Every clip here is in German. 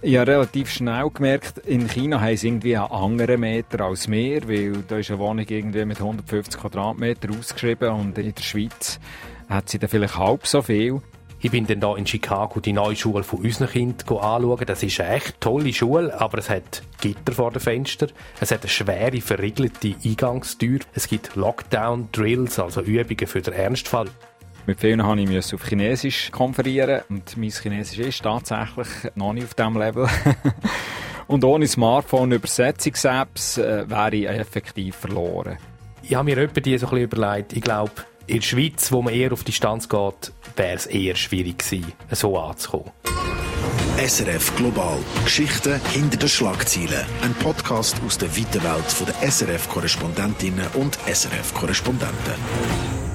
Ich habe relativ schnell gemerkt, in China haben sie irgendwie einen anderen Meter als wir, weil da ist eine Wohnung irgendwie mit 150 Quadratmeter ausgeschrieben und in der Schweiz hat sie dann vielleicht halb so viel. Ich bin dann da in Chicago die neue Schule von unseren Kindern anschauen. Das ist eine echt tolle Schule, aber es hat Gitter vor den Fenstern. Es hat eine schwere, verriegelte Eingangstür. Es gibt Lockdown-Drills, also Übungen für den Ernstfall. Mit vielen habe ich auf Chinesisch konferieren und mein Chinesisch ist tatsächlich noch nicht auf diesem Level. und ohne Smartphone-Übersetzungs-Apps äh, wäre ich effektiv verloren. Ich habe mir etwa die so ein bisschen überlegt. Ich glaube, in der Schweiz, wo man eher auf Distanz geht, wäre es eher schwierig gewesen, so anzukommen. SRF Global. Geschichten hinter den Schlagzeilen. Ein Podcast aus der weiten Welt der SRF-Korrespondentinnen und SRF-Korrespondenten.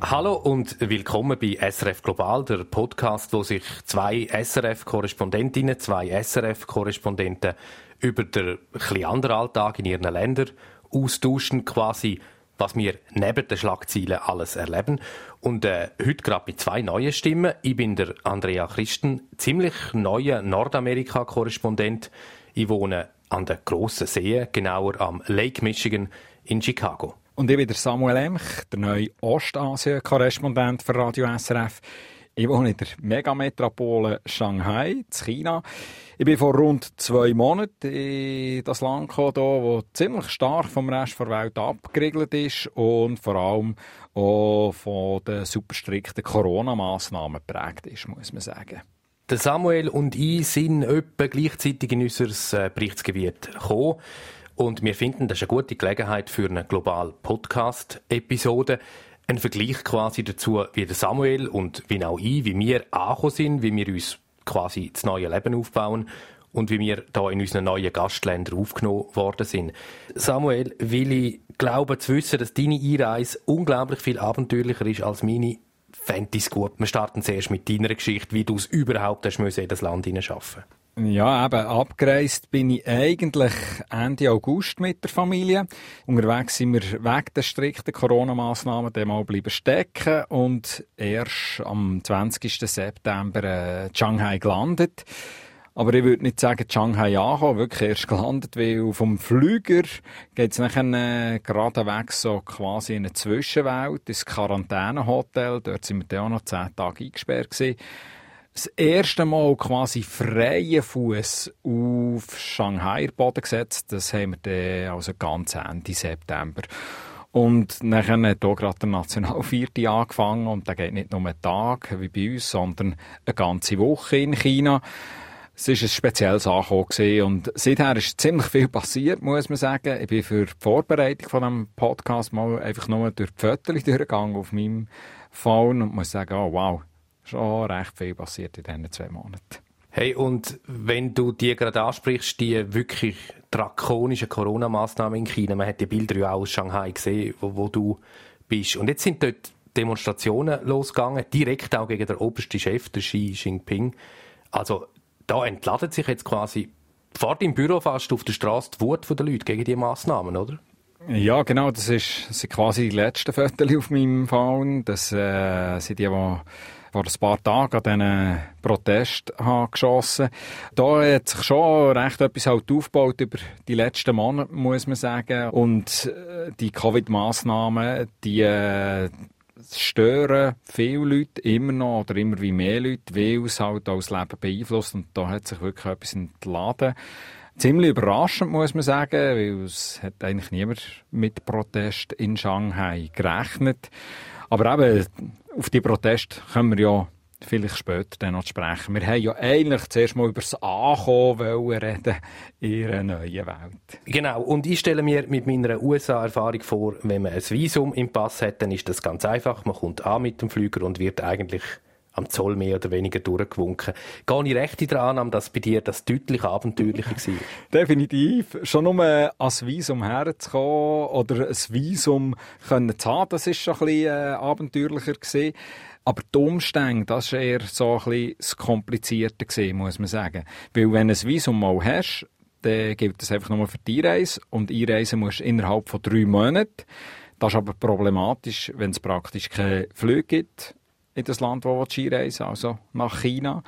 Hallo und willkommen bei SRF Global, der Podcast, wo sich zwei SRF-Korrespondentinnen, zwei SRF-Korrespondenten über den anderen Alltag in ihren Ländern austauschen, quasi was wir neben den Schlagzeilen alles erleben. Und äh, heute gerade mit zwei neuen Stimmen. Ich bin der Andrea Christen, ziemlich neuer Nordamerika-Korrespondent. Ich wohne an der grossen See, genauer am Lake Michigan in Chicago. Und ich bin der Samuel Emch, der neue Ostasien-Korrespondent für Radio SRF. Ich wohne in der Megametropole Shanghai, in China. Ich bin vor rund zwei Monaten in das Land gekommen, das ziemlich stark vom Rest der Welt abgeriegelt ist und vor allem auch von den super strikten Corona-Massnahmen geprägt ist, muss man sagen. Samuel und ich sind etwa gleichzeitig in unser äh, Berichtsgebiet gekommen. Und wir finden, das ist eine gute Gelegenheit für eine global Podcast-Episode. Ein Vergleich quasi dazu, wie der Samuel und wie auch ich, wie wir angekommen sind, wie wir uns quasi das neue Leben aufbauen und wie wir da in unseren neuen Gastländern aufgenommen worden sind. Samuel, will ich glauben zu wissen, dass deine Einreise unglaublich viel abenteuerlicher ist als meine. Fände ich gut. Wir starten zuerst mit deiner Geschichte, wie du es überhaupt hast in das Land hineinschaffen ja, eben, abgereist bin ich eigentlich Ende August mit der Familie. Unterwegs sind wir wegen der strikten Corona-Massnahmen mal bleiben stecken und erst am 20. September äh, Shanghai gelandet. Aber ich würde nicht sagen, Shanghai ankommen, wirklich erst gelandet, weil vom Flüger geht es nachher äh, weg so quasi in eine Zwischenwelt, ins Quarantänehotel. Dort sind wir dann auch noch zehn Tage eingesperrt gewesen das erste Mal quasi freien Fuß auf Shanghai Boden gesetzt. Das haben wir dann also ganz Ende September. Und dann hat hier gerade der Nationalvierte angefangen und der geht nicht nur einen Tag wie bei uns, sondern eine ganze Woche in China. Es war ein spezielles Ankommen und seither ist ziemlich viel passiert, muss man sagen. Ich bin für die Vorbereitung von diesem Podcast mal einfach nur durch die Fotos durchgegangen auf meinem Phone und muss sagen, oh wow, schon recht viel passiert in diesen zwei Monaten. Hey, und wenn du die gerade ansprichst, die wirklich drakonischen Corona-Maßnahmen in China, man hat die Bilder ja auch aus Shanghai gesehen, wo, wo du bist. Und jetzt sind dort Demonstrationen losgegangen, direkt auch gegen den obersten Chef, der Xi Jinping. Also da entladet sich jetzt quasi vor deinem Büro fast auf der Straße die Wut der Leute gegen diese Massnahmen, oder? Ja, genau, das, ist, das sind quasi die letzten Fotos auf meinem Phone. Das äh, sind die, die vor ein paar Tagen an diesen Protest geschossen Da hat sich schon recht etwas halt aufgebaut über die letzten Monate, muss man sagen. Und äh, die Covid-Massnahmen, die äh, stören viele Leute immer noch oder immer wie mehr Leute, weil es halt auch das Leben beeinflusst. Und da hat sich wirklich etwas entladen. Ziemlich überraschend, muss man sagen, weil es hat eigentlich niemand mit Protest in Shanghai gerechnet. Aber eben, auf die Proteste können wir ja vielleicht später dann noch sprechen. Wir haben ja eigentlich zuerst mal über das Ankommen reden in einer neuen Welt. Genau, und ich stelle mir mit meiner USA-Erfahrung vor, wenn man ein Visum im Pass hat, dann ist das ganz einfach. Man kommt an mit dem Flüger und wird eigentlich am Zoll mehr oder weniger durchgewunken. Gehe ich recht der Annahme, dass bei dir das deutlich abenteuerlicher war? Definitiv. Schon nur als Visum herzukommen oder ein Visum zu haben, das ist schon ein bisschen äh, abenteuerlicher. Aber die Umstände, das war eher so ein bisschen das Komplizierte muss man sagen. Weil wenn du ein Visum mal hast, dann gilt das einfach nur für die Einreise und einreisen musst du innerhalb von drei Monaten. Das ist aber problematisch, wenn es praktisch keine Flüge gibt in das Land, wo du reisen also nach China.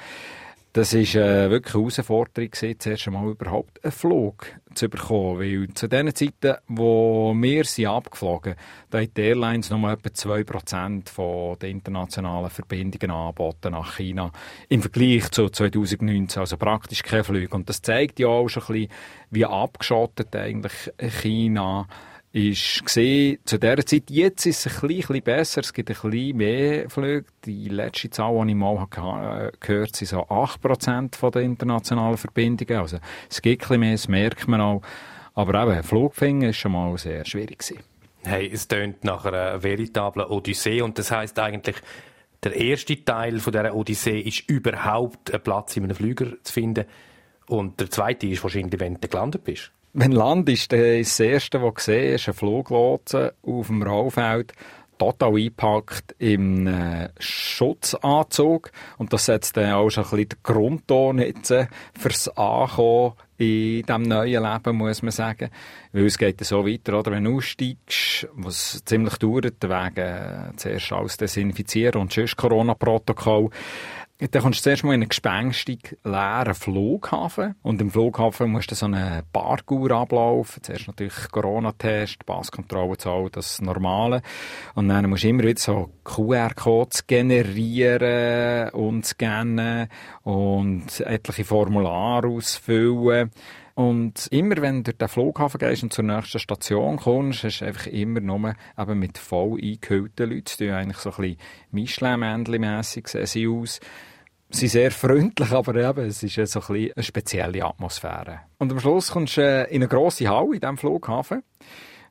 Das war äh, wirklich eine Herausforderung, zuerst einmal überhaupt einen Flug zu bekommen. Weil zu den Zeiten, wo wir sind abgeflogen sind, haben die Airlines nur etwa 2% der internationalen Verbindungen angeboten nach China. Im Vergleich zu 2019, also praktisch kein Flug. Und das zeigt ja auch schon ein bisschen, wie abgeschottet eigentlich China ist ist gesehen, zu dieser Zeit, jetzt ist es ein bisschen besser, es gibt ein bisschen mehr Flüge. Die letzte Zahl, die ich mal gehört habe, sind so 8% der internationalen Verbindungen. Also es gibt ein bisschen mehr, das merkt man auch. Aber eben, Flugfinger war schon mal sehr schwierig. Gewesen. Hey, es tönt nach einer veritablen Odyssee und das heißt eigentlich, der erste Teil von dieser Odyssee ist überhaupt einen Platz in einem Flüger zu finden und der zweite ist wahrscheinlich, wenn du gelandet bist. Wenn Land ist, dann ist das Erste, was gesehen ist, ein Fluglotse auf dem Raufeld, total eingepackt im äh, Schutzanzug. Und das setzt dann auch schon ein bisschen den Grundton jetzt äh, fürs Ankommen in diesem neuen Leben, muss man sagen. Weil es geht so weiter, oder? Wenn du aussteigst, was ziemlich dauert, wegen äh, zuerst alles desinfizieren und sonst Corona-Protokoll, dann kommst du zuerst mal in einen gespenstig leeren Flughafen. Und im Flughafen musst du so einen Parkour ablaufen. Zuerst natürlich Corona-Test, Passkontrolle, so das Normale. Und dann musst du immer wieder so QR-Codes generieren und scannen und etliche Formulare ausfüllen. Und immer wenn du durch den Flughafen gehst und zur nächsten Station kommst, hast du einfach immer nur eben mit voll eingehüllten Leuten. Die eigentlich so ein bisschen Michelin-Männchen-mässig sehen aus sind sehr freundlich, aber eben, es ist so ein eine spezielle Atmosphäre. Und am Schluss kommst du äh, in eine grosse Halle in diesem Flughafen,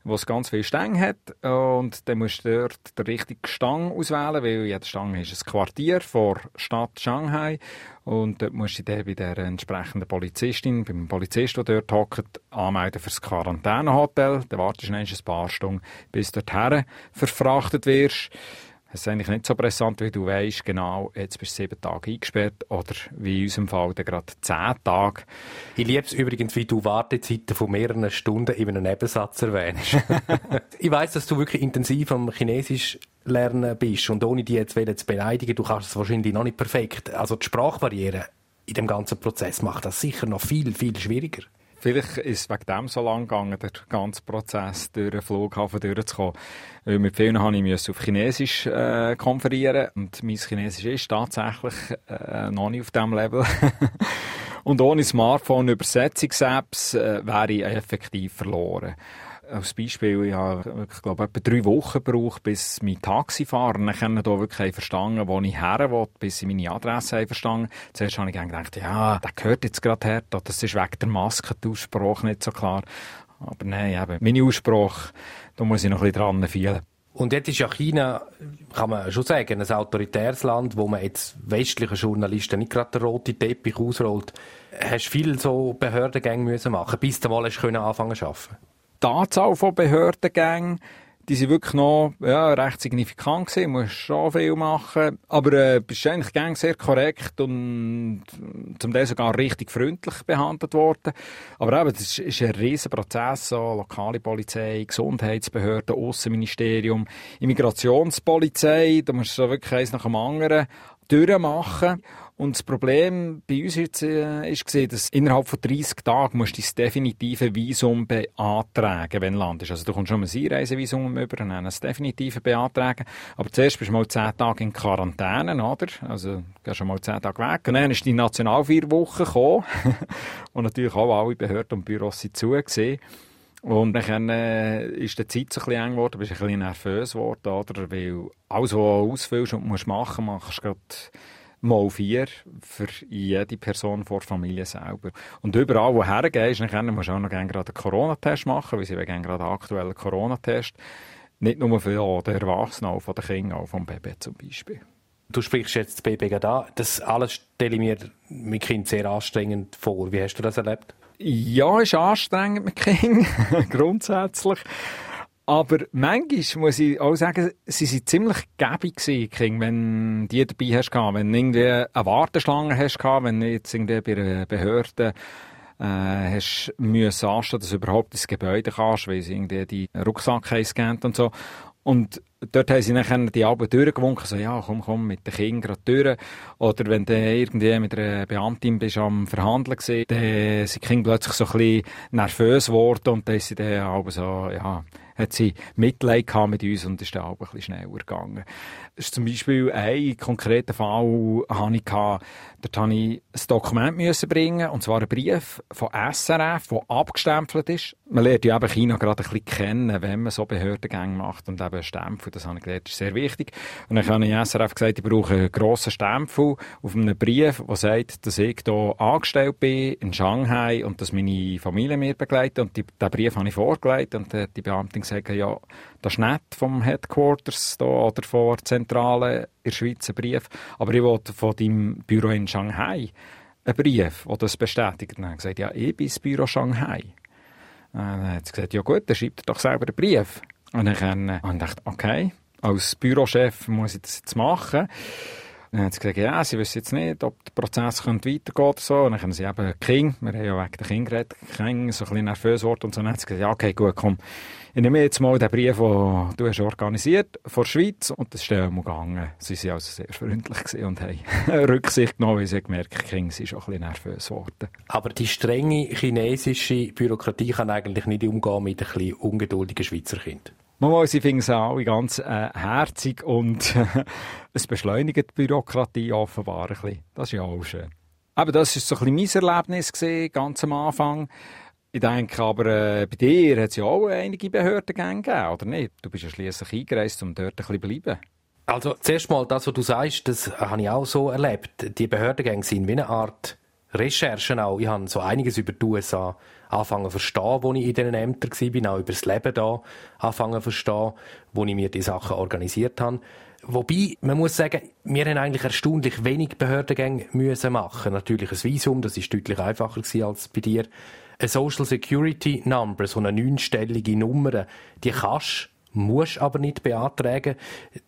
wo es ganz viele Stänge hat. Und dann musst du dort den richtigen Stang auswählen, weil jede Stange ist ein Quartier vor Stadt Shanghai. Und dort musst du dich bei der entsprechenden Polizistin, beim Polizist, der dort hockt, anmelden für das Quarantänehotel. Dann wartest du ein paar Stunden, bis du dorthin verfrachtet wirst. Es ist eigentlich nicht so pressant, wie du weißt, genau, jetzt bist du sieben Tage eingesperrt oder wie in unserem Fall gerade zehn Tage. Ich liebe es übrigens, wie du Wartezeiten von mehreren Stunden in einem Nebensatz erwähnst. ich weiß, dass du wirklich intensiv am Chinesisch lernen bist und ohne dich jetzt zu beleidigen, du kannst es wahrscheinlich noch nicht perfekt. Also die Sprachbarriere in dem ganzen Prozess macht das sicher noch viel, viel schwieriger. Vielleicht ist es wegen dem so lang gegangen, der ganze Prozess durch den Flughafen durchzukommen. Weil mit vielen habe ich auf Chinesisch äh, konferieren und mein Chinesisch ist tatsächlich äh, noch nicht auf diesem Level. und ohne Smartphone-Übersetzungs-Apps äh, wäre ich effektiv verloren als Beispiel, ich habe, ich glaube, etwa drei Wochen gebraucht, bis mein Taxifahrer dann hier wirklich verstanden wo ich her will, bis sie meine Adresse verstanden Zuerst habe ich gedacht, ja, der gehört jetzt gerade her, das ist wegen der Maske der Aussprache nicht so klar. Aber nein, eben, meine Aussprache, da muss ich noch ein bisschen dran fehlen. Und jetzt ist ja China, kann man schon sagen, ein autoritäres Land, wo man jetzt westlichen Journalisten nicht gerade den roten Teppich ausrollt. Hast du viel so Behördengänge müssen machen, bis du mal anfangen zu arbeiten? Die Anzahl von Behördengängen, die sind wirklich noch ja, recht signifikant gewesen. Du musst schon viel machen. Aber äh, bist eigentlich gang sehr korrekt und zum Teil sogar richtig freundlich behandelt worden. Aber eben, das ist, ein riesen Prozess. So, lokale Polizei, Gesundheitsbehörden, Außenministerium, Immigrationspolizei. Da musst du so wirklich eins nach dem anderen durchmachen. Und das Problem bei uns jetzt äh, ist gesehen, dass innerhalb von 30 Tagen musst du das definitive Visum beantragen, wenn du landest. Also du kommst schon ein Einreisevisum über und dann das definitive beantragen. Aber zuerst bist du mal 10 Tage in Quarantäne, oder? Also gehst schon mal 10 Tage weg. Und dann ist die National vier Wochen gekommen. und natürlich auch alle Behörden und Büros sind zugesehen. Und dann äh, ist die Zeit so ein bisschen eng geworden, bist ein bisschen nervös geworden, oder? Weil alles, was du ausfüllst und musst machen, machst du gerade mal vier für jede Person vor der Familie selber. Und überall, wo du hergehst, dann musst du auch noch gerne gerade einen Corona-Test machen, weil sie wegen gerade einen aktuellen Corona-Test. Nicht nur für den Erwachsenen, auch von den Kindern, auch vom Baby zum Beispiel. Du sprichst jetzt das Baby gerade an. Das alles stelle ich mir mit Kind sehr anstrengend vor. Wie hast du das erlebt? Ja, ist anstrengend mit Kind, grundsätzlich. Aber manchmal muss ich auch sagen, sie waren ziemlich gäbig gewesen, wenn die dabei hast Wenn du irgendwie eine Warteschlange hast wenn du jetzt irgendwie bei einer Behörde äh, hast müssen anstehen, dass du überhaupt ins Gebäude kannst, weil sie irgendwie die Rucksack gescannt und so. Und dort haben sie dann die Alben durchgewunken, so, ja, komm, komm, mit den Kindern gerade durch. Oder wenn du irgendwie mit einer Beamtin bist am Verhandeln gewesen, dann sind die Kinder plötzlich so ein bisschen nervös geworden und dann sie dann Alben so, ja, hat sie Mitleid gehabt mit uns und ist dann auch ein bisschen schneller gegangen. Ist zum Beispiel ein konkreter Fall, hatte ich dort musste ich ein Dokument bringen, und zwar einen Brief von SRF, der abgestempelt ist. Man lernt ja eben China gerade ein bisschen kennen, wenn man so Behördengänge macht und eben Stempel, das habe ich gelernt, ist sehr wichtig. Und dann habe ich SRF gesagt, ich brauche einen grossen Stempel auf einem Brief, der sagt, dass ich hier angestellt bin in Shanghai und dass meine Familie mir begleitet. Und die, diesen Brief habe ich vorgelegt und die Beamtin gesagt, ja, das ist nicht vom Headquarters da oder von der Zentrale in der Schweiz ein Brief, aber ich wollte von deinem Büro in Shanghai einen Brief, der das bestätigt. Und dann habe ich gesagt, ja, ich bin das Büro Shanghai. Und dann hat sie gesagt, ja gut, dann schreibt er doch selber einen Brief. Und dann habe ich gedacht, okay, als Bürochef muss ich das jetzt machen. Dann hat sie gesagt, ja, sie wissen jetzt nicht, ob der Prozess weitergehen könnte so. Dann haben sie eben King, wir haben ja wegen der King geredet, King so ein bisschen nervös geworden und so. dann hat sie gesagt, ja, okay, gut, komm, ich nehme jetzt mal den Brief, den du hast organisiert von der Schweiz und das ist dann mal gegangen. Sie waren also sehr freundlich und haben Rücksicht genommen, weil sie gemerkt haben, King ist auch ein bisschen nervös geworden. Aber die strenge chinesische Bürokratie kann eigentlich nicht umgehen mit ein bisschen ungeduldigen Schweizer Kindern. Mama, sie finden es alle ganz äh, herzig und es beschleunigt die Bürokratie offenbar ein bisschen. Das ist ja auch schön. Aber das war so ein bisschen mein Erlebnis gewesen, ganz am Anfang. Ich denke aber, äh, bei dir hat es ja auch einige Behördengänge gegeben, oder nicht? Du bist ja schliesslich eingereist, um dort ein bisschen zu bleiben. Also, zuerst mal, das, was du sagst, das habe ich auch so erlebt. Die Behördengänge sind wie eine Art Recherchen auch. Ich habe so einiges über die USA anfangen zu verstehen, als ich in diesen Ämtern war, auch über das Leben da anfangen zu verstehen, wo ich mir die Sachen organisiert habe. Wobei, man muss sagen, wir haben eigentlich erstaunlich wenig Behördengänge müssen machen. Natürlich ein Visum, das ist deutlich einfacher als bei dir. Eine Social Security Number, so eine neunstellige Nummer, die kannst musst aber nicht beantragen.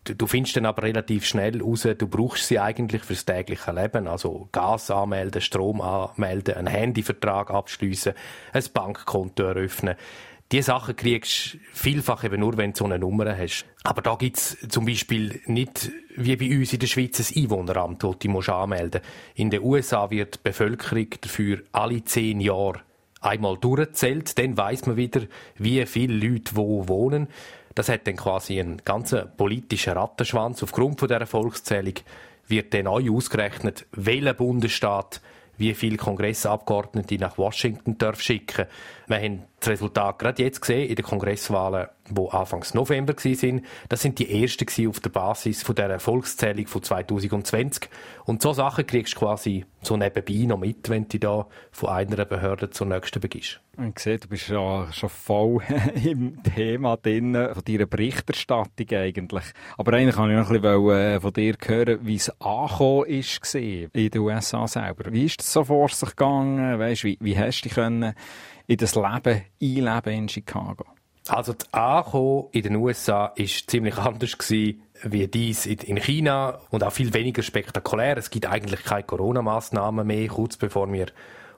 Du, findest dann aber relativ schnell raus, du brauchst sie eigentlich fürs tägliche Leben. Also Gas anmelden, Strom anmelden, einen Handyvertrag abschließen, ein Bankkonto eröffnen. Diese Sachen kriegst du vielfach eben nur, wenn du so eine Nummer hast. Aber da gibt's zum Beispiel nicht, wie bei uns in der Schweiz, ein Einwohneramt, das du anmelden musst. In den USA wird die Bevölkerung dafür alle zehn Jahre einmal durchzählt. Dann weiß man wieder, wie viele Leute wo wohnen. Das hat dann quasi einen ganzen politischen Rattenschwanz. Aufgrund von dieser Volkszählung wird dann neu ausgerechnet, welcher Bundesstaat wie viele Kongressabgeordnete nach Washington darf schicken. Wir haben das Resultat gerade jetzt gesehen in den Kongresswahlen, die Anfangs November waren. Das sind die ersten auf der Basis von der Erfolgszählung von 2020. Und so Sachen kriegst du quasi so nebenbei noch mit, wenn du da von einer Behörde zur nächsten begibst. Ich sehe, du bist ja schon voll im Thema drin, von deiner Berichterstattung eigentlich. Aber eigentlich kann ich noch ein bisschen äh, von dir hören, wie es angekommen ist in den USA selber. Wie ist es so vor sich gegangen? Weißt, wie, wie hast du dich können in das Leben einleben in Chicago? Also das Ankommen in den USA war ziemlich anders gewesen, wie dies in China und auch viel weniger spektakulär. Es gibt eigentlich keine Corona-Massnahmen mehr. Kurz bevor wir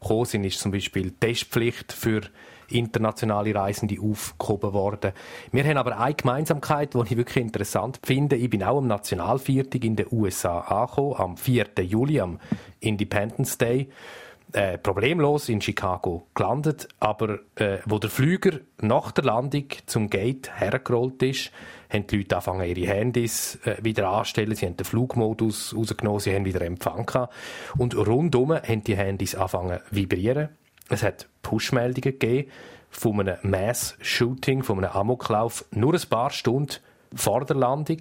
gekommen sind, ist zum Beispiel Testpflicht für internationale Reisende aufgehoben worden. Wir haben aber eine Gemeinsamkeit, die ich wirklich interessant finde. Ich bin auch am Nationalviertag in den USA angekommen, am 4. Juli, am Independence Day. Äh, problemlos in Chicago gelandet, aber äh, wo der Flüger nach der Landung zum Gate hergerollt ist, haben die Leute angefangen, ihre Handys äh, wieder anzustellen, sie haben den Flugmodus rausgenommen, sie haben wieder Empfang gehabt. Und rundum haben die Handys angefangen zu vibrieren. Es hat Push-Meldungen gegeben von einem Mass-Shooting, von einem Amoklauf, nur ein paar Stunden vor der Landung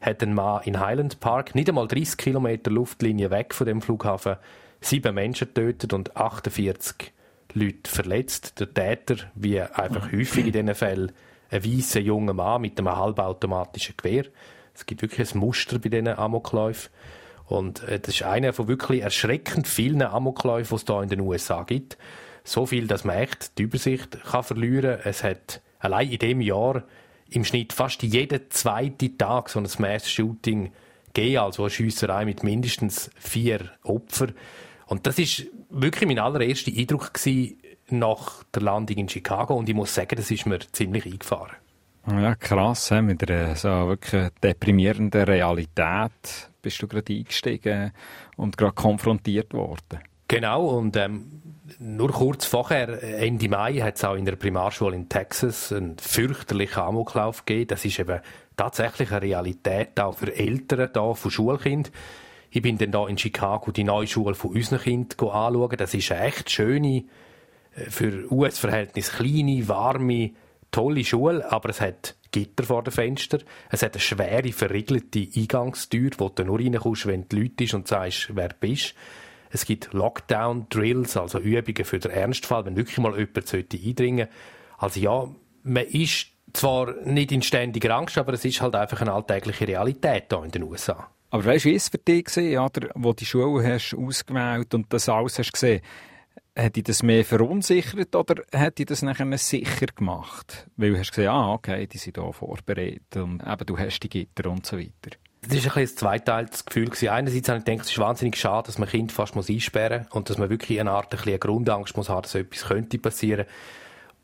hat ein Mann in Highland Park, nicht einmal 30 Kilometer Luftlinie weg von dem Flughafen, sieben Menschen getötet und 48 Leute verletzt. Der Täter, wie einfach häufig in diesen Fällen, ein weißer junger Mann mit einem halbautomatischen Gewehr. Es gibt wirklich ein Muster bei diesen Amokläufen. Und äh, das ist einer von wirklich erschreckend vielen Amokläufen, die es hier in den USA gibt. So viel, dass man echt die Übersicht kann verlieren kann. Es hat allein in diesem Jahr im Schnitt fast jeden zweiten Tag so ein Mass-Shooting gegeben, also eine Schiesserei mit mindestens vier Opfern. Und das ist wirklich mein allererster Eindruck gewesen nach der Landung in Chicago und ich muss sagen, das ist mir ziemlich eingefahren. Ja, krass, mit einer so wirklich deprimierenden Realität bist du gerade eingestiegen und gerade konfrontiert worden. Genau, und ähm, nur kurz vorher, Ende Mai, hat es auch in der Primarschule in Texas einen fürchterlichen Amoklauf gegeben. Das ist eben tatsächlich eine Realität auch für Eltern da von Schulkind. Ich bin dann da in Chicago die neue Schule von unseren Kindern anschauen. Das ist eine echt schöne, äh, für US-Verhältnis kleine, warme, tolle Schule, aber es hat Gitter vor den Fenstern. Es hat eine schwere, verriegelte Eingangstür, wo du nur reinkommst, wenn du Leute und sagst, wer du bist. Es gibt Lockdown-Drills, also Übungen für den Ernstfall, wenn wirklich mal jemand eindringen sollte. Also ja, man ist zwar nicht in ständiger Angst, aber es ist halt einfach eine alltägliche Realität hier in den USA. Aber weißt du, wie es für dich war, oder, wo die Schule hast ausgewählt und das alles hast gesehen hat dich das mehr verunsichert oder hat dich das nachher sicher gemacht? Weil du hast gesehen, ah, okay, die sind hier vorbereitet und eben, du hast die Gitter und so weiter. Das war ein, ein zweiteiliges Gefühl. Einerseits habe ich gedacht, es ist wahnsinnig schade, dass man Kind fast einsperren muss und dass man wirklich eine Art ein eine Grundangst muss haben, dass etwas könnte passieren.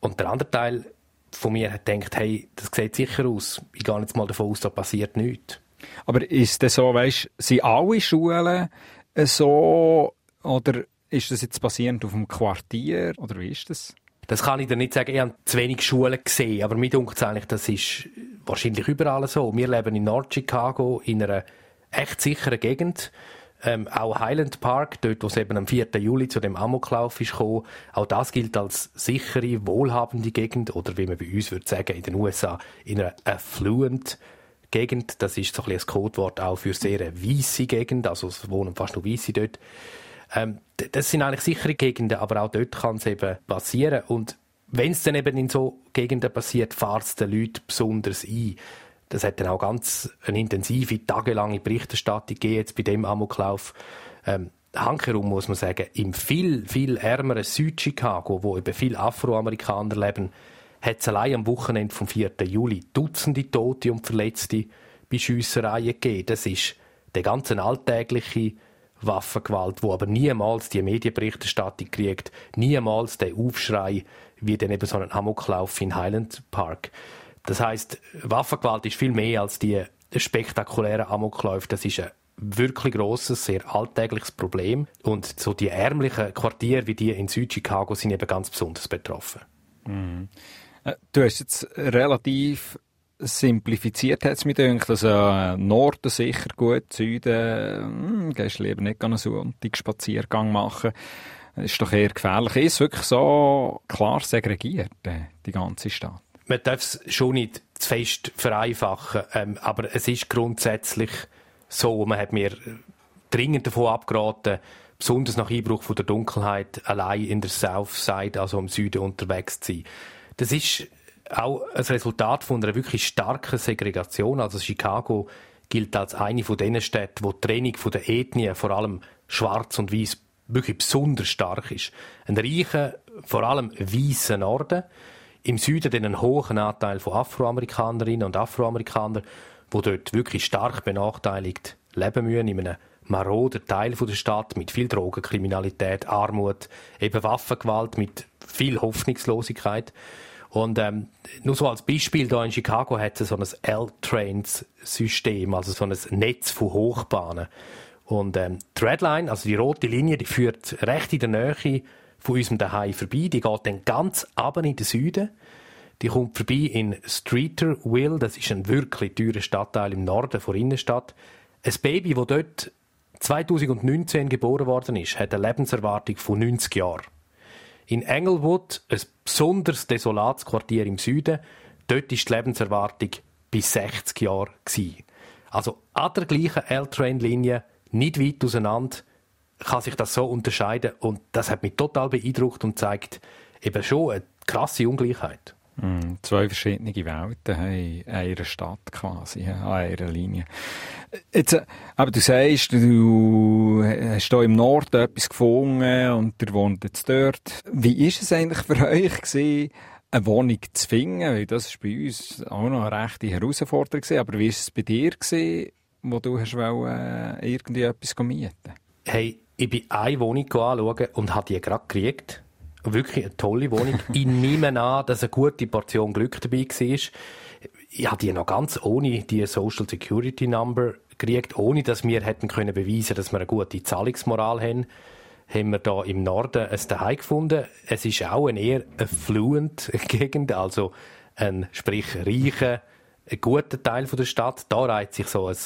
Und der andere Teil von mir hat gedacht, hey, das sieht sicher aus. Ich gehe jetzt mal davon aus, da passiert nichts. Aber ist das so, weißt, sind alle Schulen so oder ist das jetzt basierend auf dem Quartier oder wie ist das? Das kann ich dir nicht sagen. Ich habe zu wenig Schulen gesehen, aber mir denkt eigentlich, das ist wahrscheinlich überall so. Wir leben in Nord-Chicago in einer echt sicheren Gegend. Ähm, auch Highland Park, dort, wo es eben am 4. Juli zu dem Amoklauf ist gekommen, auch das gilt als sichere, wohlhabende Gegend oder wie man bei uns würde sagen, in den USA, in einer affluent Gegend. Das ist so ein, ein Codewort auch für sehr weisse Gegend, also es wohnen fast nur Weisse dort. Ähm, das sind eigentlich sichere Gegenden, aber auch dort kann es eben passieren. Und wenn es dann eben in so Gegenden passiert, fahrt es den Leuten besonders ein. Das hat dann auch ganz eine intensive, tagelange Berichterstattung gegeben, jetzt bei dem Amoklauf. Ähm, Hankerum muss man sagen, im viel, viel ärmeren Südchicago, wo eben viele Afroamerikaner leben, hat es allein am Wochenende vom 4. Juli Dutzende Tote und Verletzte bei Schiessereien gegeben. Das ist der ganze alltägliche Waffengewalt, wo aber niemals die Medienberichterstattung kriegt, niemals der Aufschrei wie dann eben so ein Amoklauf in Highland Park. Das heißt, Waffengewalt ist viel mehr als die spektakulären Amokläufe. Das ist ein wirklich grosses, sehr alltägliches Problem. Und so die ärmlichen Quartiere wie die in Südchicago sind eben ganz besonders betroffen. Mhm. Äh, du hast jetzt relativ simplifiziert hat es mich gedacht. Also Norden sicher gut, Süden hm, gehst lieber nicht einen Sonntagsspaziergang machen. Das ist doch eher gefährlich. Ist wirklich so klar segregiert, äh, die ganze Stadt? Man darf es schon nicht zu fest vereinfachen, ähm, aber es ist grundsätzlich so. Man hat mir dringend davon abgeraten, besonders nach Einbruch von der Dunkelheit allein in der South Side, also im Süden unterwegs zu sein. Das ist auch ein Resultat von einer wirklich starken Segregation. Also Chicago gilt als eine von den Städten, wo die Trennung der Ethnie, vor allem schwarz und weiß, wirklich besonders stark ist. Ein reicher, vor allem weißer Norden. Im Süden dann einen hohen Anteil von Afroamerikanerinnen und Afroamerikanern, die dort wirklich stark benachteiligt leben müssen, in einem maroden Teil der Stadt mit viel Drogenkriminalität, Armut, eben Waffengewalt, mit viel Hoffnungslosigkeit. Und ähm, nur so als Beispiel, da in Chicago hat es so ein L-Trains-System, also so ein Netz von Hochbahnen. Und ähm, die Redline, also die rote Linie, die führt recht in der Nähe von unserem Daheim vorbei. Die geht dann ganz ab in den Süden. Die kommt vorbei in Streeterville, das ist ein wirklich teurer Stadtteil im Norden der Innenstadt. Ein Baby, das dort 2019 geboren worden ist, hat eine Lebenserwartung von 90 Jahren. In Englewood, ein besonders desolates Quartier im Süden, dort ist die Lebenserwartung bis 60 Jahre. Also an der gleichen L-Train-Linie, nicht weit auseinander, kann sich das so unterscheiden und das hat mich total beeindruckt und zeigt eben schon eine krasse Ungleichheit. Mm, zwei verschiedene Welten in einer Stadt quasi, an einer Linie. Jetzt, äh, aber du sagst, du hast hier im Norden etwas gefunden und ihr wohnt jetzt dort. Wie ist es eigentlich für euch gewesen, eine Wohnung zu finden? Weil das war bei uns auch noch eine rechte Herausforderung gewesen. Aber wie war es bei dir gewesen, wo du hast wollen, äh, irgendwie etwas mieten? Hey, ich bin eine Wohnung anschauen und habe die gerade gekriegt wirklich eine tolle Wohnung. ich nehme an, dass eine gute Portion Glück dabei war. Ich habe die noch ganz ohne die Social Security Number gekriegt, ohne dass wir hätten können beweisen, dass wir eine gute Zahlungsmoral haben haben wir da im Norden ein Zuhause gefunden. Es ist auch eine eher affluent Gegend, also ein, sprich, reicher, guter Teil der Stadt. Da reiht sich so ein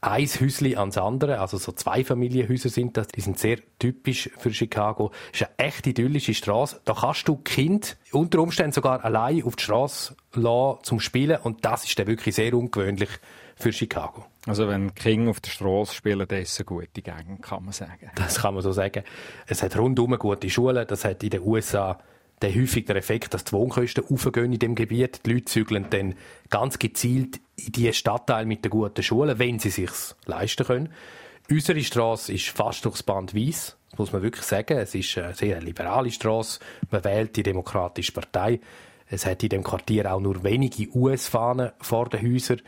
ein Häuschen ans andere, also so zwei Familienhäuser sind das, die sind sehr typisch für Chicago. Es ist eine echt idyllische Straße. Da kannst du Kind unter Umständen sogar allein auf die Straße lassen zum Spielen und das ist dann wirklich sehr ungewöhnlich für Chicago. Also wenn King auf der Straße spielen, das ist eine gute Gegend, kann man sagen. Das kann man so sagen. Es hat rundum gute Schulen, das hat in den USA der häufig der Effekt, dass die Wohnkosten aufgehen in dem Gebiet. Die Leute zügeln dann ganz gezielt die Stadtteil mit den guten Schulen, wenn sie sich leisten können. Unsere Straße ist fast durchs Band weiss, muss man wirklich sagen. Es ist eine sehr liberale Straße. Man wählt die Demokratische Partei. Es hat in dem Quartier auch nur wenige US-Fahnen vor den Häusern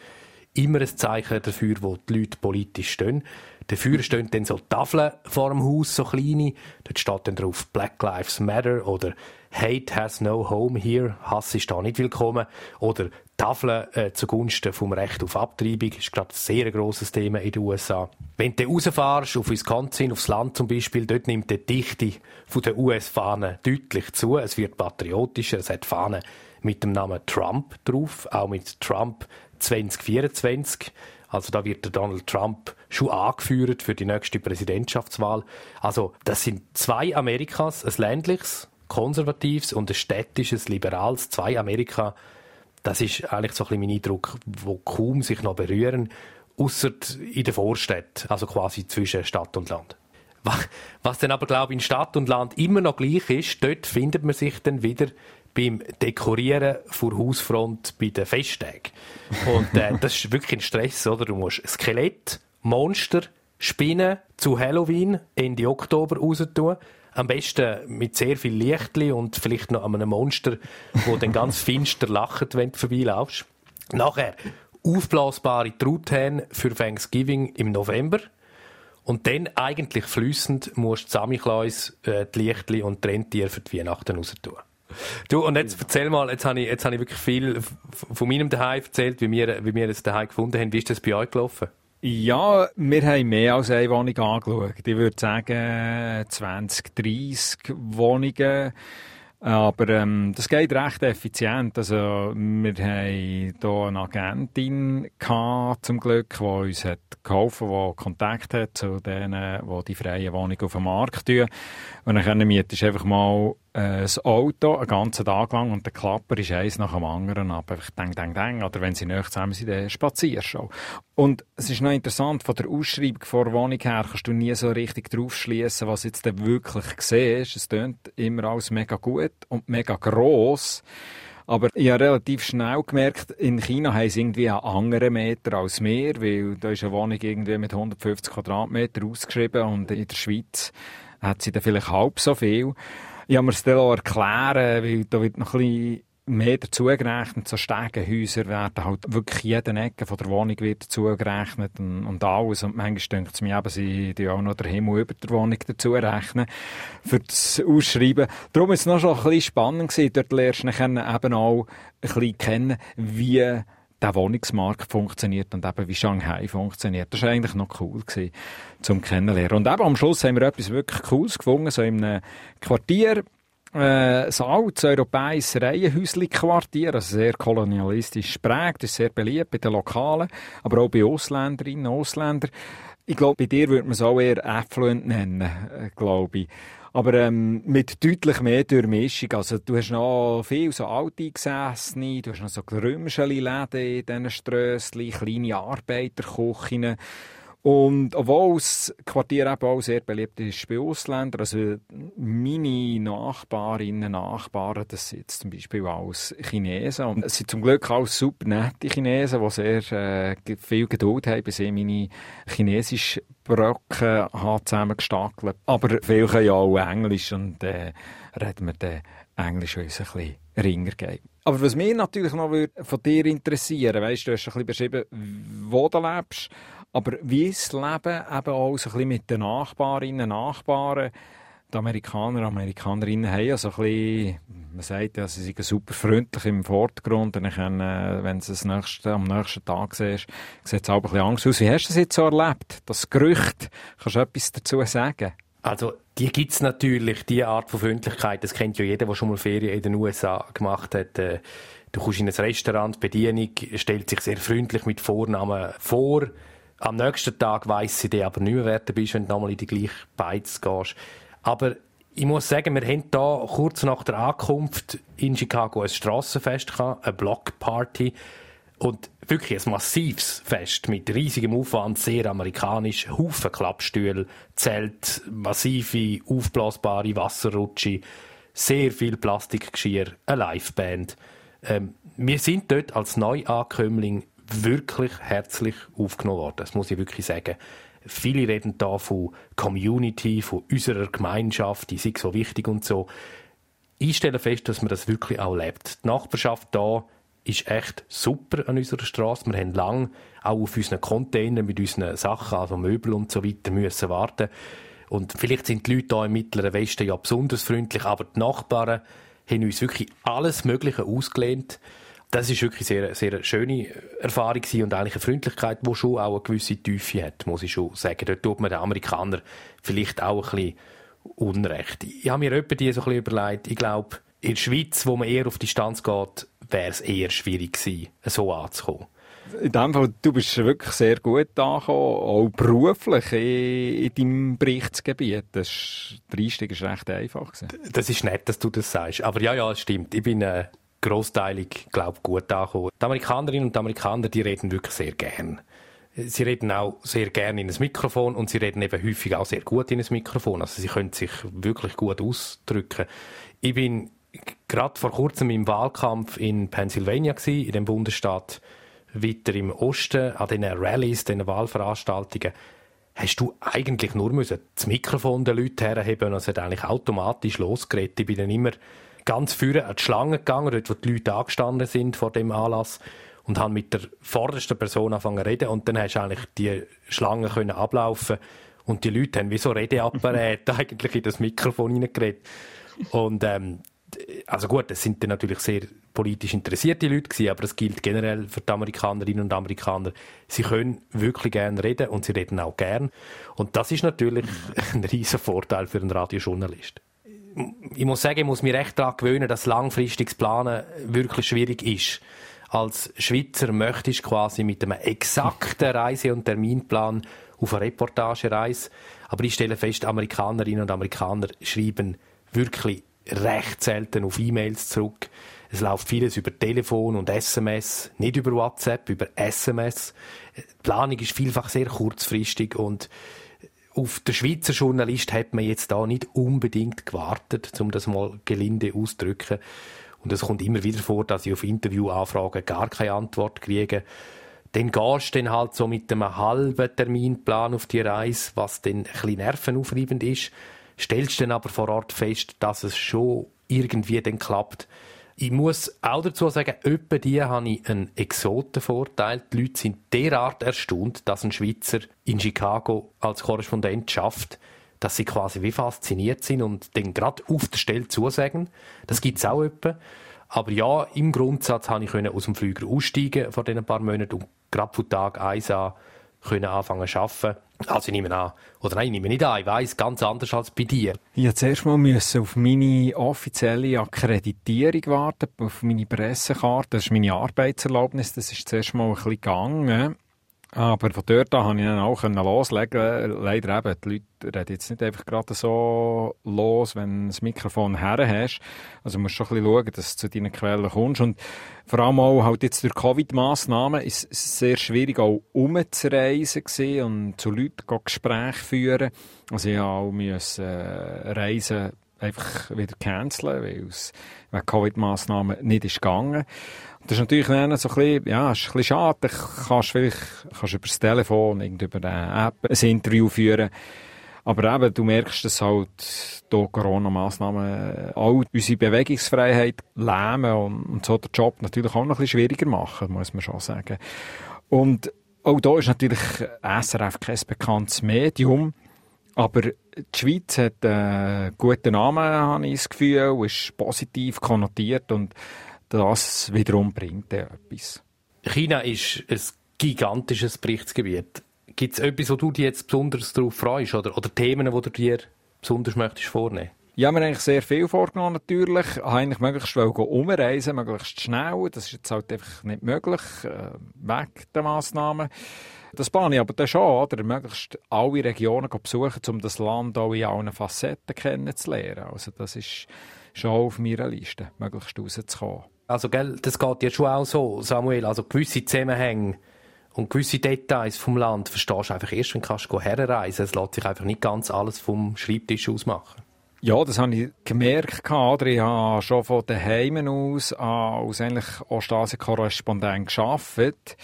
immer ein Zeichen dafür, wo die Leute politisch stehen. Dafür stehen dann so Tafeln vor dem Haus, so kleine. Dort steht dann drauf Black Lives Matter oder Hate has no home here, Hass ist da nicht willkommen. Oder Tafeln äh, zugunsten vom Recht auf Abtreibung ist gerade ein sehr grosses Thema in den USA. Wenn du rausfährst, auf Wisconsin, aufs Land zum Beispiel, dort nimmt die Dichte der US-Fahnen deutlich zu. Es wird patriotischer, es hat Fahnen mit dem Namen Trump drauf, auch mit Trump 2024. Also da wird der Donald Trump schon angeführt für die nächste Präsidentschaftswahl. Also das sind zwei Amerikas, ein ländliches, konservatives und ein städtisches, liberales, zwei Amerika. Das ist eigentlich so ein bisschen mein Eindruck, wo kaum sich noch berühren, außer in der Vorstadt, also quasi zwischen Stadt und Land. Was dann aber, glaube ich, in Stadt und Land immer noch gleich ist, dort findet man sich dann wieder beim Dekorieren vor Hausfront bei den Festtagen. Und äh, das ist wirklich ein Stress, oder? Du musst Skelett, Monster, Spinnen zu Halloween Ende Oktober raus tun. Am besten mit sehr viel Lichtli und vielleicht noch einem Monster, wo dann ganz finster lacht, wenn du vorbeilaufst. Nachher aufblasbare Truthähne für Thanksgiving im November. Und dann eigentlich flüssend musst du Samichlaus, äh, die Lichtli und die Rentier für die Weihnachten raus tun. Du, und jetzt erzähl mal, jetzt habe ich, jetzt habe ich wirklich viel von meinem Daheim erzählt, wie wir, wie wir das Daheim gefunden haben. Wie ist das bei euch gelaufen? Ja, wir haben mehr als eine Wohnung angeschaut. Ich würde sagen 20, 30 Wohnungen. Aber ähm, das geht recht effizient. Also, wir haben hier eine Agentin gehabt, zum Glück, die uns hat geholfen, die Kontakt hat zu denen, die die freie Wohnung auf dem Markt tun. Und dann mietest du einfach mal das Auto einen ganzen Tag lang und der Klapper ist eins nach dem anderen ab. Einfach deng, deng, deng. Oder wenn sie nicht zusammen sind, dann spazierst du Und es ist noch interessant, von der Ausschreibung vor der Wohnung her kannst du nie so richtig drauf schließen, was jetzt denn wirklich siehst. Es klingt immer alles mega gut und mega gross. Aber ich habe relativ schnell gemerkt, in China haben sie irgendwie einen anderen Meter als wir, weil da ist eine Wohnung irgendwie mit 150 Quadratmeter ausgeschrieben und in der Schweiz hat sie dann vielleicht halb so viel. Ich habe mir es dann auch erklären, weil da wird noch ein bisschen mehr dazugerechnet. So Stegenhäuser werden halt wirklich jede Ecke von der Wohnung wird dazugerechnet und, und alles. Und manchmal denkt es mir eben, sie die auch noch den Himmel über der Wohnung dazu rechnen für das Ausschreiben. Darum war es noch schon ein bisschen spannend gewesen. Dort lernst du eben auch ein bisschen kennen, wie der Wohnungsmarkt funktioniert und eben wie Shanghai funktioniert. Das war eigentlich noch cool gewesen, zum Kennenlernen. Und eben am Schluss haben wir etwas wirklich Cooles gefunden, so in einem Quartier, äh, so altes europäisches Reihenhäusli-Quartier, also sehr kolonialistisch geprägt, ist sehr beliebt bei den Lokalen, aber auch bei Ausländerinnen und Ausländern. Ich glaube, bei dir würde man es auch eher affluent nennen, äh, glaube ich. Aber ähm, mit deutlich mehr Durchmischung. Also du hast noch viel so alte Gesessene, du hast noch so Grümscheli-Läden in diesen Strössli, kleine Arbeiterküchen. Und obwohl das Quartier eben auch sehr beliebt ist bei Ausländern, also meine Nachbarinnen, und Nachbarn, das sind jetzt zum Beispiel alles Chinesen. Und es sind zum Glück auch super nette Chinesen, die sehr äh, viel Geduld haben, bis ich meine chinesische Brocken habe zusammengestackelt. Aber viele können ja auch Englisch und äh, reden wir dann Englisch uns ein bisschen ringer geben. Aber was mich natürlich noch von dir interessieren, weißt du, hast ein bisschen beschrieben, wo du lebst, aber wie ist das Leben eben auch so ein bisschen mit den Nachbarinnen und Nachbarn? die Amerikaner, Amerikanerinnen haben ja ein bisschen, man sagt ja, sie sind super freundlich im Vordergrund und dann, äh, wenn sie es nächste, am nächsten Tag siehst, sieht es auch ein bisschen Angst aus. Wie hast du das jetzt so erlebt? Das Gerücht, kannst du etwas dazu sagen? Also, die gibt es natürlich, die Art von Freundlichkeit, das kennt ja jeder, der schon mal Ferien in den USA gemacht hat. Äh, du kommst in ein Restaurant, die Bedienung stellt sich sehr freundlich mit Vornamen vor. Am nächsten Tag weiss sie dir aber nicht mehr, wer du bist, wenn du nochmal in die gleiche Beiz gehst. Aber ich muss sagen, wir haben hier kurz nach der Ankunft in Chicago ein Strassenfest eine Blockparty. Und wirklich ein massives Fest mit riesigem Aufwand, sehr amerikanisch, Haufen Klappstühle, Zelt, massive aufblasbare Wasserrutsche, sehr viel Plastikgeschirr, eine Liveband. Ähm, wir sind dort als Neuankömmling wirklich herzlich aufgenommen worden, das muss ich wirklich sagen. Viele reden da von Community, von unserer Gemeinschaft, die sind so wichtig und so. Ich stelle fest, dass man das wirklich auch lebt. Die Nachbarschaft da ist echt super an unserer Straße. Wir haben lange auch auf unseren Container mit unseren Sachen, also Möbel und so weiter, müssen warten. Und vielleicht sind die Leute hier im Mittleren Westen ja besonders freundlich, aber die Nachbarn haben uns wirklich alles Mögliche ausgelehnt das ist wirklich sehr, sehr schöne Erfahrung und eigentlich eine Freundlichkeit, die schon auch eine gewisse Tiefe hat, muss ich schon sagen. Dort tut man den Amerikanern vielleicht auch ein bisschen Unrecht. Ich habe mir etwa die so ein bisschen überlegt, ich glaube, in der Schweiz, wo man eher auf Distanz geht, wäre es eher schwierig gewesen, so anzukommen. In dem Fall, du bist wirklich sehr gut angekommen, auch beruflich in, in deinem Berichtsgebiet. Das, der Einstieg war recht einfach. Gewesen. Das ist nett, dass du das sagst. Aber ja, ja, es stimmt. Ich bin äh, grossteilig, glaube gut angekommen. Die Amerikanerinnen und Amerikaner, die reden wirklich sehr gern. Sie reden auch sehr gern in ein Mikrofon und sie reden eben häufig auch sehr gut in ein Mikrofon. Also sie können sich wirklich gut ausdrücken. Ich bin gerade vor kurzem im Wahlkampf in Pennsylvania gewesen, in dem Bundesstaat weiter im Osten, an diesen Rallyes, diesen Wahlveranstaltungen hast du eigentlich nur müssen das Mikrofon der Leute herheben und es hat eigentlich automatisch losgeredet. Ich bin dann immer ganz früh an die Schlange gegangen, dort wo die Leute angestanden sind vor dem Anlass und haben mit der vordersten Person angefangen zu reden und dann hast du eigentlich die Schlange können ablaufen und die Leute haben wie so Redeapparate eigentlich in das Mikrofon hineingeredet. Und ähm, also gut, das sind dann natürlich sehr politisch interessierte Leute gewesen, aber das gilt generell für die Amerikanerinnen und Amerikaner. Sie können wirklich gerne reden und sie reden auch gern. Und das ist natürlich ein riesen Vorteil für einen Radiojournalist ich muss sagen, ich muss mich recht daran gewöhnen, dass langfristiges Planen wirklich schwierig ist. Als Schweizer möchtest du quasi mit einem exakten Reise- und Terminplan auf eine Reportagereise. Aber ich stelle fest, Amerikanerinnen und Amerikaner schreiben wirklich recht selten auf E-Mails zurück. Es läuft vieles über Telefon und SMS, nicht über WhatsApp, über SMS. Die Planung ist vielfach sehr kurzfristig und auf den Schweizer Journalist hat man jetzt da nicht unbedingt gewartet, um das mal gelinde auszudrücken. Und es kommt immer wieder vor, dass ich auf Interviewanfragen gar keine Antwort kriege. Dann gehst du dann halt so mit einem halben Terminplan auf die Reise, was dann ein bisschen nervenaufreibend ist. Stellst dann aber vor Ort fest, dass es schon irgendwie dann klappt. Ich muss auch dazu sagen, etwa die habe ich einen Exotenvorteil. Die Leute sind derart erstaunt, dass ein Schweizer in Chicago als Korrespondent schafft, dass sie quasi wie fasziniert sind und dann gerade auf der Stelle zusagen. Das gibt es auch etwa. Aber ja, im Grundsatz habe ich aus dem Flüger aussteigen vor diesen paar Monaten und gerade von Tag 1 an können anfangen zu arbeiten. Also ich nehme an, oder nein, ich nehme nicht an, ich weiss, ganz anders als bei dir. Ich musste zuerst mal auf meine offizielle Akkreditierung warten, auf meine Pressekarte, das ist meine Arbeitserlaubnis, das ist zuerst mal ein bisschen gegangen. Aber von dort an konnte ich dann auch loslegen. Leider eben, die Leute reden jetzt nicht einfach gerade so los, wenn du das Mikrofon her hast. Also musst schon ein bisschen schauen, dass du zu deinen Quellen kommst. Und vor allem auch halt jetzt durch Covid-Massnahmen ist es sehr schwierig, auch umzureisen und zu Leuten Gespräche führen. Also ich auch müssen, äh, Reisen einfach wieder canceln, weil es wegen Covid-Massnahmen nicht ist gegangen. Das ist natürlich dann so ein bisschen, ja, ist ein bisschen schade. Kannst vielleicht, kannst über das Telefon, über eine App ein Interview führen. Aber eben, du merkst, dass halt durch Corona-Massnahmen auch unsere Bewegungsfreiheit lähmen und, und so den Job natürlich auch noch ein bisschen schwieriger machen, muss man schon sagen. Und auch da ist natürlich SRF kein bekanntes Medium. Aber Die Schweiz hat einen guten Namen, habe ich das Gefühl, ist positiv konnotiert und das wiederum bringt etwas. China ist ein gigantisches Berichtsgebiet. Gibt es etwas, wo du dich jetzt besonders darauf freust oder, oder Themen, die du dir besonders möchtest vornehmen? Ja, wir haben eigentlich sehr viel vorgenommen natürlich. Ich Eigentlich möglichst umreisen, möglichst schnell. Das ist jetzt halt einfach nicht möglich, äh, weg der Massnahmen. Das plane ich aber dann schon, oder? möglichst alle Regionen besuchen, um das Land auch in allen Facetten kennenzulernen. Also das ist schon auf meiner Liste, möglichst rauszukommen. Also, gell, das geht ja schon auch so, Samuel. Also, gewisse Zusammenhänge und gewisse Details vom Land verstehst du einfach erst, wenn du herreisen Es lässt sich einfach nicht ganz alles vom Schreibtisch aus machen. Ja, das habe ich gemerkt. Oder? Ich habe schon von daheim aus als eigentlich Ostasien-Korrespondent gearbeitet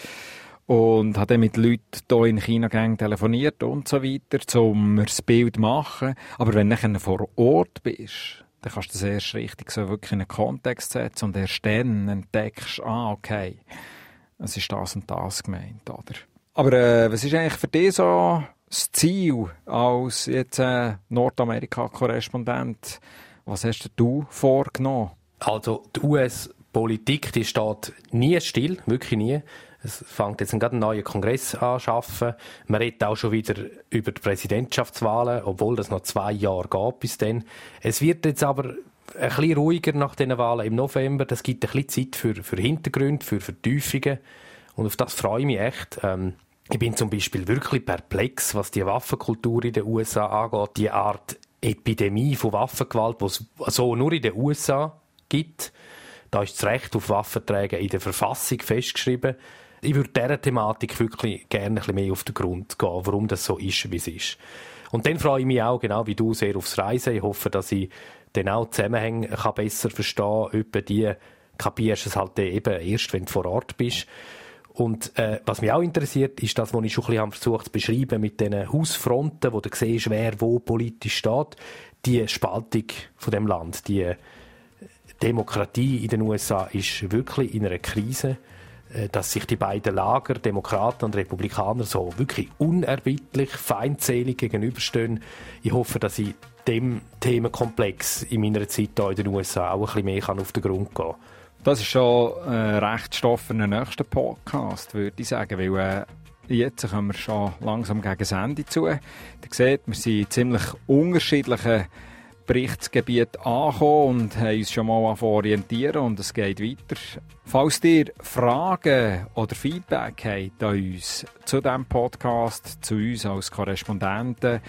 und habe dann mit Leuten hier in China telefoniert und so weiter, um das Bild zu machen. Aber wenn du vor Ort bist, dann kannst du das erst richtig so wirklich in einen Kontext setzen und erst dann entdeckst, ah, okay, es ist das und das gemeint, oder? Aber äh, was ist eigentlich für dich so das Ziel als jetzt äh, Nordamerika-Korrespondent? Was hast du vorgenommen? Also die US-Politik, die steht nie still, wirklich nie. Es fängt jetzt gerade einen neuen Kongress an arbeiten. Man redet auch schon wieder über die Präsidentschaftswahlen, obwohl das noch zwei Jahre geht bis dann. Es wird jetzt aber ein bisschen ruhiger nach den Wahlen im November. Das gibt ein bisschen Zeit für, für Hintergründe, für Vertiefungen. Und auf das freue ich mich echt. Ähm, ich bin zum Beispiel wirklich perplex, was die Waffenkultur in den USA angeht. Die Art Epidemie von Waffengewalt, die es so nur in den USA gibt. Da ist das Recht auf Waffenträger in der Verfassung festgeschrieben ich würde dieser Thematik wirklich gerne ein bisschen mehr auf den Grund gehen, warum das so ist, wie es ist. Und dann freue ich mich auch, genau wie du, sehr aufs Reisen. Ich hoffe, dass ich dann auch Zusammenhänge kann besser verstehen kann. Etwa die kapierst es halt eben erst, wenn du vor Ort bist. Und äh, was mich auch interessiert, ist das, was ich schon ein bisschen versucht zu beschreiben mit diesen Hausfronten, wo du siehst, wer wo politisch steht. Die Spaltung von dem Land, die Demokratie in den USA ist wirklich in einer Krise. Äh, dass sich die beiden Lager, Demokraten und Republikaner, so wirklich unerbittlich, feindselig gegenüberstehen. Ich hoffe, dass ich dem Themenkomplex in meiner Zeit hier in den USA auch ein bisschen mehr auf den Grund gehen kann. Das ist schon äh, recht Stoff für den nächsten Podcast, würde ich sagen, weil äh, jetzt kommen wir schon langsam gegen das Ende zu. Ihr seht, wir sind ziemlich unterschiedliche Berichtsgebiet angekommen und haben uns schon mal orientieren und es geht weiter. Falls ihr Fragen oder Feedback habt an uns zu diesem Podcast, zu uns als Korrespondenten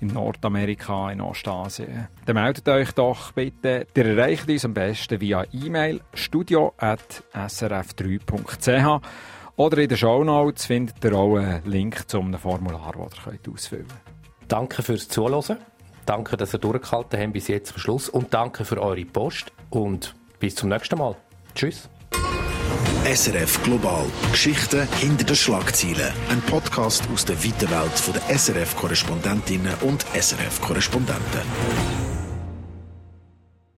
in Nordamerika, in Ostasien, dann meldet euch doch bitte. Ihr erreicht uns am besten via E-Mail studio.srf3.ch oder in den Shownotes findet ihr auch einen Link zu einem Formular, das ihr ausfüllen könnt. Danke fürs Zuhören. Danke, dass ihr durchgehalten habt bis jetzt zum Schluss und danke für eure Post und bis zum nächsten Mal. Tschüss. SRF Global. Geschichten hinter den Schlagzeilen. Ein Podcast aus der weiten Welt der SRF-Korrespondentinnen und SRF-Korrespondenten.